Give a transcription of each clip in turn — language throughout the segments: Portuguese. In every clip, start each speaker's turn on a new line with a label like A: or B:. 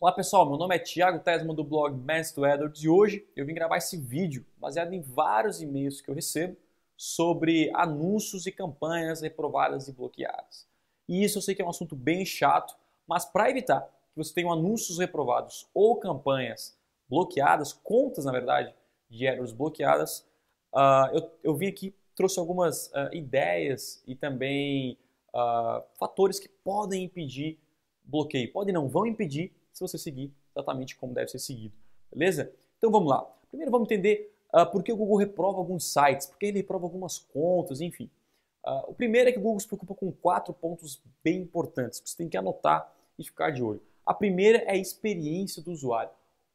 A: Olá pessoal, meu nome é Thiago Tesma do blog Master Edwards e hoje eu vim gravar esse vídeo baseado em vários e-mails que eu recebo sobre anúncios e campanhas reprovadas e bloqueadas. E isso eu sei que é um assunto bem chato, mas para evitar que você tenha anúncios reprovados ou campanhas bloqueadas, contas na verdade de erros bloqueadas, uh, eu, eu vim aqui trouxe algumas uh, ideias e também uh, fatores que podem impedir bloqueio. Podem não, vão impedir se você seguir exatamente como deve ser seguido. Beleza? Então vamos lá. Primeiro vamos entender uh, por que o Google reprova alguns sites, por que ele reprova algumas contas, enfim. Uh, o primeiro é que o Google se preocupa com quatro pontos bem importantes que você tem que anotar e ficar de olho. A primeira é a experiência do usuário.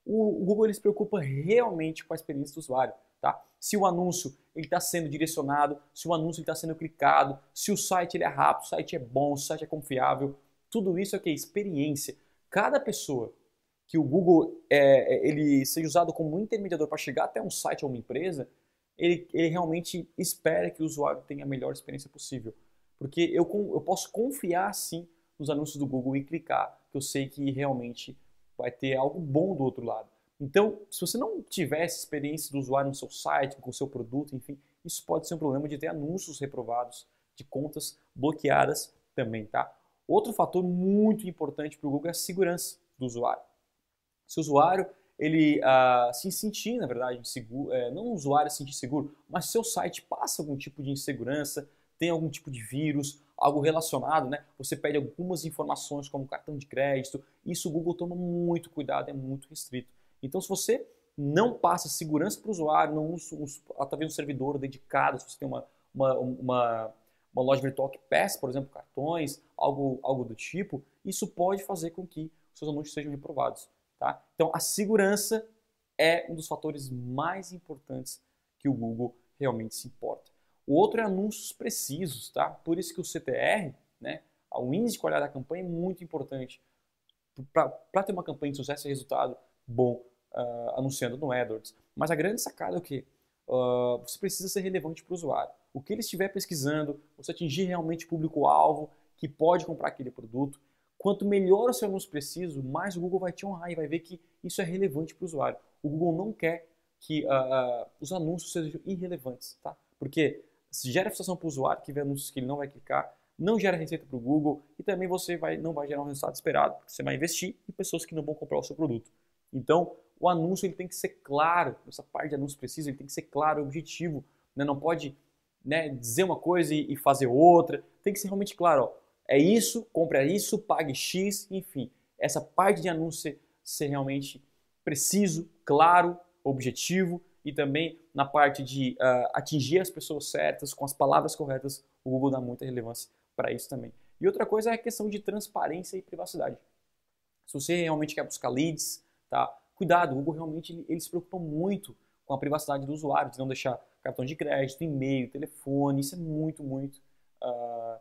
A: O, o Google ele se preocupa realmente com a experiência do usuário. Tá? Se o anúncio está sendo direcionado, se o anúncio está sendo clicado, se o site ele é rápido, o site é bom, o site é confiável, tudo isso é que é experiência cada pessoa que o Google é, é, ele seja usado como intermediador para chegar até um site ou uma empresa, ele, ele realmente espera que o usuário tenha a melhor experiência possível. Porque eu, eu posso confiar sim nos anúncios do Google e clicar, que eu sei que realmente vai ter algo bom do outro lado. Então, se você não tiver essa experiência do usuário no seu site, com o seu produto, enfim, isso pode ser um problema de ter anúncios reprovados, de contas bloqueadas também, tá? Outro fator muito importante para o Google é a segurança do usuário. Se o usuário ele uh, se sentir, na verdade, inseguro, é, não o usuário se sentir seguro, mas seu site passa algum tipo de insegurança, tem algum tipo de vírus, algo relacionado, né? Você pede algumas informações como cartão de crédito, isso o Google toma muito cuidado, é muito restrito. Então, se você não passa segurança para o usuário, não usa, através de um servidor dedicado, se você tem uma, uma, uma uma loja virtual que peça, por exemplo, cartões, algo, algo do tipo, isso pode fazer com que seus anúncios sejam reprovados. Tá? Então, a segurança é um dos fatores mais importantes que o Google realmente se importa. O outro é anúncios precisos, tá? Por isso que o CTR, né, o índice de qualidade da campanha é muito importante. Para ter uma campanha de sucesso e resultado bom uh, anunciando no AdWords. Mas a grande sacada é o que? Uh, você precisa ser relevante para o usuário o que ele estiver pesquisando, você atingir realmente o público-alvo que pode comprar aquele produto. Quanto melhor o seu anúncio preciso, mais o Google vai te honrar e vai ver que isso é relevante para o usuário. O Google não quer que uh, os anúncios sejam irrelevantes, tá? Porque gera frustração para o usuário que vê anúncios que ele não vai clicar, não gera receita para o Google e também você vai, não vai gerar um resultado esperado, porque você vai investir em pessoas que não vão comprar o seu produto. Então, o anúncio ele tem que ser claro, essa parte de anúncio preciso, ele tem que ser claro, objetivo, né? não pode né, dizer uma coisa e, fazer outra. Tem que ser realmente claro, ó, é isso, compre isso, pague X, enfim. Essa parte de anúncio ser realmente preciso, claro, objetivo e também na parte de uh, atingir as pessoas certas, com as palavras corretas, o Google dá muita relevância para isso também. E outra coisa é a questão de transparência e privacidade. Se você realmente quer buscar leads, tá? Cuidado, o Google realmente ele, ele se preocupa muito com a privacidade do usuário, de não deixar cartão de crédito, e-mail, telefone, isso é muito, muito, uh,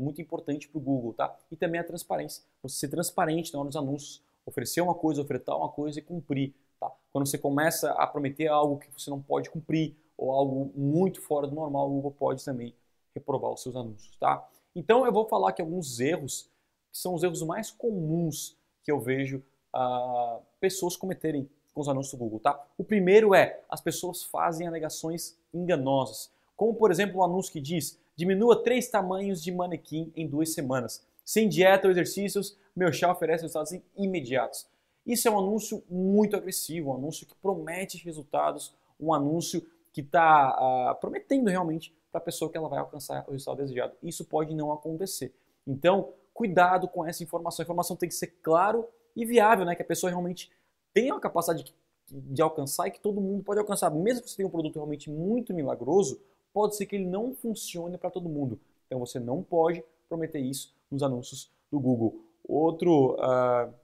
A: muito importante para o Google, tá? E também a transparência, você ser transparente na hora dos anúncios, oferecer uma coisa, ofertar uma coisa e cumprir, tá? Quando você começa a prometer algo que você não pode cumprir, ou algo muito fora do normal, o Google pode também reprovar os seus anúncios, tá? Então eu vou falar aqui alguns erros, que são os erros mais comuns que eu vejo uh, pessoas cometerem com os anúncios do Google, tá? O primeiro é, as pessoas fazem alegações enganosas, como por exemplo o um anúncio que diz, diminua três tamanhos de manequim em duas semanas. Sem dieta ou exercícios, meu chá oferece resultados imediatos. Isso é um anúncio muito agressivo, um anúncio que promete resultados, um anúncio que está uh, ah, prometendo realmente para a pessoa que ela vai alcançar o resultado desejado. Isso pode não acontecer. Então, cuidado com essa informação. A informação tem que ser claro e viável, né? Que a pessoa realmente tem a capacidade de, de alcançar e que todo mundo pode alcançar. Mesmo que você tenha um produto realmente muito milagroso, pode ser que ele não funcione para todo mundo. Então você não pode prometer isso nos anúncios do Google. Outro. Uh...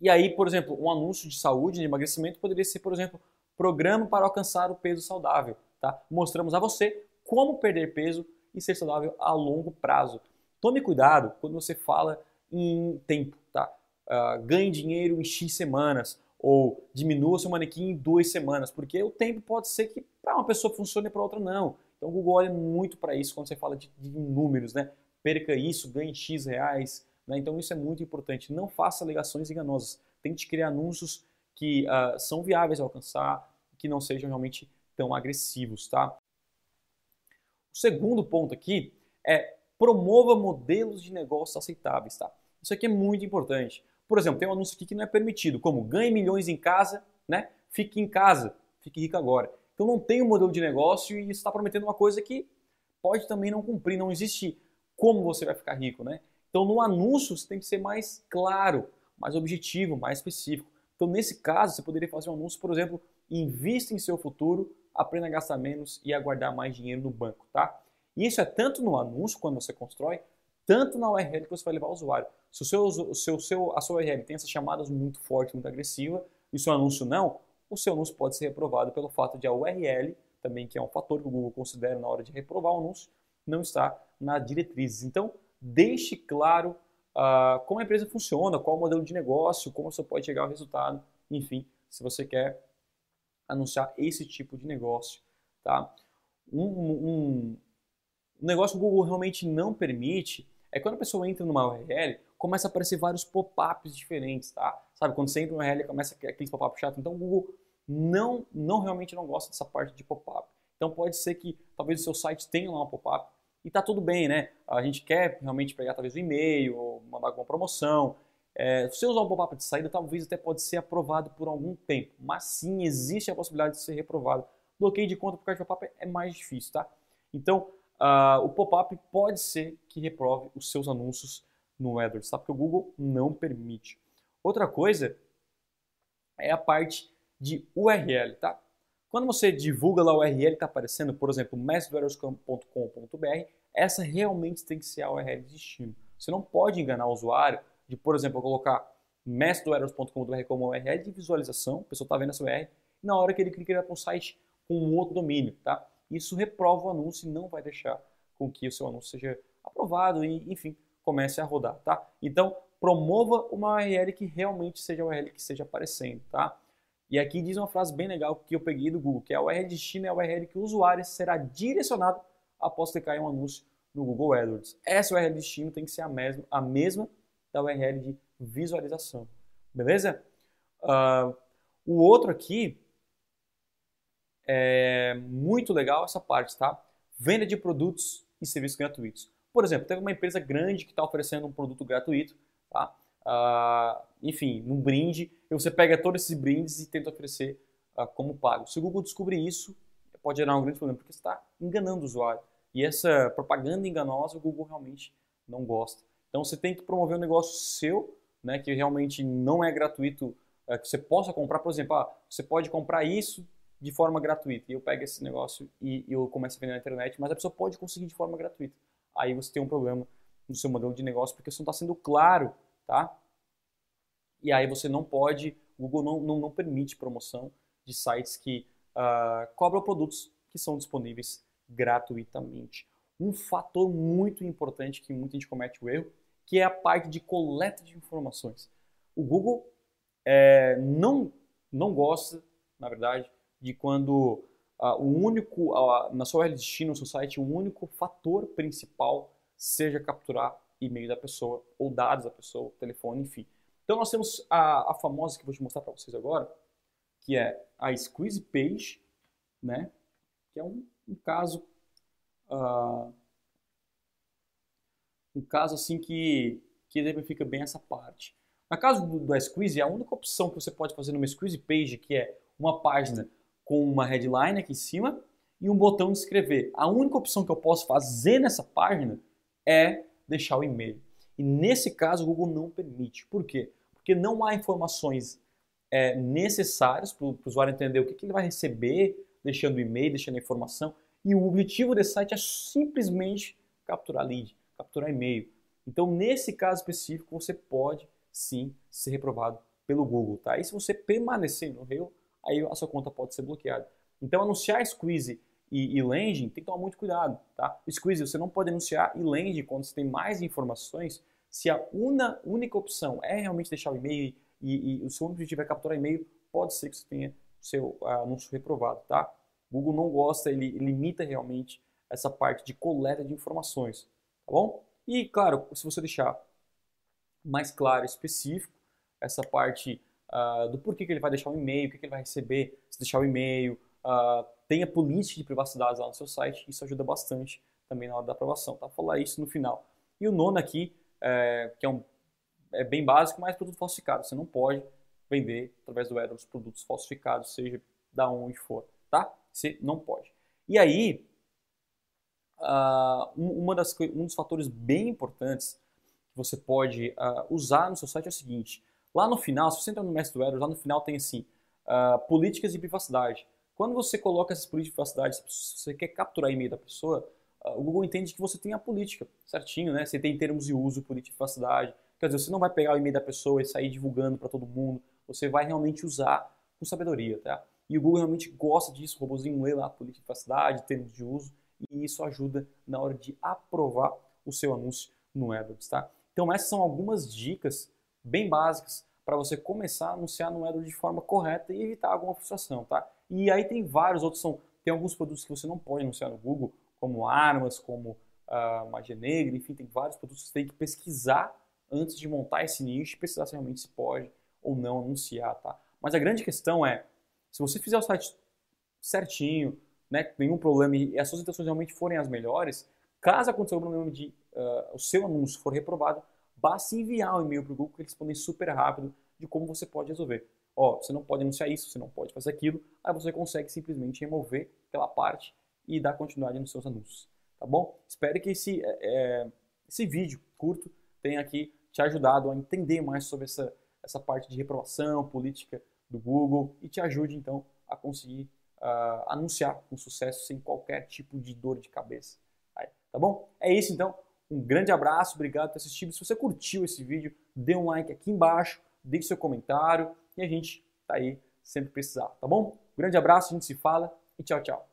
A: E aí, por exemplo, um anúncio de saúde, de emagrecimento, poderia ser, por exemplo, programa para alcançar o peso saudável. Tá? Mostramos a você como perder peso e ser saudável a longo prazo. Tome cuidado quando você fala em tempo? Uh, ganhe dinheiro em X semanas ou diminua seu manequim em duas semanas, porque o tempo pode ser que para uma pessoa funcione e para outra não. Então o Google olha muito para isso quando você fala de, de, números, né? Perca isso, ganhe X reais, Né? Então isso é muito importante. Não faça alegações enganosas. Tente criar anúncios que uh, são viáveis a alcançar, que não sejam realmente tão agressivos, tá? O segundo ponto aqui é promova modelos de negócio aceitáveis, tá? Isso aqui é muito importante. Por exemplo, tem um anúncio aqui que não é permitido, como ganhe milhões em casa, né? Fique em casa, fique rico agora. Então não tem um modelo de negócio e está prometendo uma coisa que pode também não cumprir, não existe como você vai ficar rico, né? Então no anúncio você tem que ser mais claro, mais objetivo, mais específico. Então nesse caso você poderia fazer um anúncio, por exemplo, invista em seu futuro, aprenda a gastar menos e a guardar mais dinheiro no banco, tá? E isso é tanto no anúncio, quando você constrói, tanto na URL que você vai levar ao usuário. Se o seu, o seu, seu, a sua URL tem essas chamadas muito fortes, muito agressivas, e o seu anúncio não, o seu anúncio pode ser reprovado pelo fato de a URL, também que é um fator que o Google considera na hora de reprovar o anúncio, não estar na diretrizes. Então, deixe claro uh, como a empresa funciona, qual o modelo de negócio, como você pode chegar ao resultado, enfim, se você quer anunciar esse tipo de negócio. Tá? Um, um, um negócio que o Google realmente não permite é quando a pessoa entra numa URL, começa a aparecer vários pop-ups diferentes, tá? Sabe, quando você entra numa URL, começa aqueles pop-ups chato. Então o Google não, não realmente não gosta dessa parte de pop-up. Então pode ser que talvez o seu site tenha lá um pop-up e tá tudo bem, né? A gente quer realmente pegar talvez o e-mail ou mandar alguma promoção. É, se você usar um pop-up de saída, talvez até pode ser aprovado por algum tempo. Mas sim, existe a possibilidade de ser reprovado. Bloqueio de conta por causa de pop-up é mais difícil, tá? Então, uh, o pop-up pode ser que reprove os seus anúncios no AdWords, tá? Porque o Google não permite. Outra coisa é a parte de URL, tá? Quando você divulga lá o URL que está aparecendo, por exemplo, mestroeroscamp.com.br, essa realmente tem que ser a URL de destino. Você não pode enganar o usuário de, por exemplo, colocar mestroeroscamp.com.br como URL de visualização, a pessoa está vendo essa URL, e na hora que ele clica, ele vai para um site com um outro domínio, tá? Isso reprova o anúncio e não vai deixar com que o seu anúncio seja aprovado e, enfim, comece a rodar, tá? Então, promova uma URL que realmente seja a URL que esteja aparecendo, tá? E aqui diz uma frase bem legal que eu peguei do Google, que é a URL destino é a URL que o usuário será direcionado após clicar em um anúncio no Google AdWords. Essa URL destino tem que ser a mesma, a mesma da URL de visualização. Beleza? Uh, o outro aqui é muito legal essa parte, tá? Venda de produtos e serviços gratuitos. Por exemplo, teve uma empresa grande que está oferecendo um produto gratuito, tá? Uh, enfim, num brinde, e você pega todos esses brindes e tenta oferecer uh, como pago. Se o Google descobrir isso, pode gerar um grande problema, porque você está enganando o usuário. E essa propaganda enganosa o Google realmente não gosta. Então você tem que promover um negócio seu, né, que realmente não é gratuito, uh, que você possa comprar, por exemplo, ah, você pode comprar isso de forma gratuita. E eu pego esse negócio e, eu começo a vender na internet, mas a pessoa pode conseguir de forma gratuita. Aí você tem um problema no seu modelo de negócio porque você não está sendo claro, tá? e aí você não pode, o Google não, não, não permite promoção de sites que uh, cobram produtos que são disponíveis gratuitamente. Um fator muito importante que muita gente comete o erro, que é a parte de coleta de informações. O Google é, não, não gosta, na verdade, de quando uh, o único, na sua destino, no seu site, o único fator principal seja capturar e-mail da pessoa, ou dados da pessoa, telefone, enfim. Então nós temos a, a famosa que eu vou te mostrar para vocês agora, que é a Squeeze Page, né? que é um, um caso uh, um caso assim que, que exemplifica bem essa parte. Na caso do, do Squeeze, a única opção que você pode fazer numa Squeeze Page, que é uma página com uma headline aqui em cima e um botão de escrever. A única opção que eu posso fazer nessa página é deixar o e-mail. E nesse caso, o Google não permite. Por quê? Porque não há informações é, necessárias para o usuário entender o que, que ele vai receber, deixando o e-mail, deixando a informação. E o objetivo desse site é simplesmente capturar lead, capturar e-mail. Então, nesse caso específico, você pode sim ser reprovado pelo Google, tá? E se você permanecer no erro, aí a sua conta pode ser bloqueada. Então, anunciar squeeze e, e landing, tem que tomar muito cuidado, tá? Squeeze, você não pode anunciar e landing quando você tem mais informações, se a una, única opção é realmente deixar o e-mail e, e, o seu objetivo é capturar e-mail, pode ser que você tenha seu anúncio reprovado, tá? Google não gosta, ele limita realmente essa parte de coleta de informações, tá bom? E claro, se você deixar mais claro específico, essa parte uh, do porquê que ele vai deixar o e-mail, o que, que ele vai receber, se deixar o e-mail, uh, tenha política de privacidade lá no seu site, isso ajuda bastante também na hora da aprovação, tá? Vou falar isso no final. E o nono aqui, é, que é, um, é bem básico, mas produto falsificado. Você não pode vender através do AdWords produtos falsificados, seja da onde for, tá? Você não pode. E aí, uh, uma das, um dos fatores bem importantes que você pode uh, usar no seu site é o seguinte. Lá no final, se você entrar no Mestre do AdWords, lá no final tem assim, uh, políticas de privacidade. Quando você coloca essas políticas de privacidade, se você quer capturar e-mail da pessoa, o Google entende que você tem a política certinho, né? Você tem termos de uso, política de privacidade. Quer dizer, você não vai pegar o e-mail da pessoa e sair divulgando para todo mundo. Você vai realmente usar com sabedoria, tá? E o Google realmente gosta disso, o robôzinho lê lá a política de privacidade, termos de uso, e isso ajuda na hora de aprovar o seu anúncio no AdWords, tá? Então essas são algumas dicas bem básicas para você começar a anunciar no AdWords de forma correta e evitar alguma frustração, tá? E aí tem vários outros, são, tem alguns produtos que você não pode anunciar no Google, como armas, como uh, magia negra, enfim, tem vários produtos que você tem que pesquisar antes de montar esse nicho e pesquisar se realmente se pode ou não anunciar, tá? Mas a grande questão é, se você fizer o site certinho, né, nenhum problema e as suas intenções realmente forem as melhores, caso aconteça algum problema de uh, o seu anúncio for reprovado, basta enviar um e-mail para o Google que eles respondem super rápido de como você pode resolver. Ó, você não pode anunciar isso, você não pode fazer aquilo, aí você consegue simplesmente remover aquela parte e dar continuidade nos seus anúncios, tá bom? Espero que esse, é, esse vídeo curto tenha aqui te ajudado a entender mais sobre essa, essa parte de reprovação, política do Google e te ajude então a conseguir uh, anunciar com sucesso sem qualquer tipo de dor de cabeça. Aí, tá bom? É isso então. Um grande abraço, obrigado por ter assistido. Se você curtiu esse vídeo, dê um like aqui embaixo, deixe seu comentário e a gente tá aí sempre precisar, tá bom? Grande abraço, a gente se fala e tchau, tchau.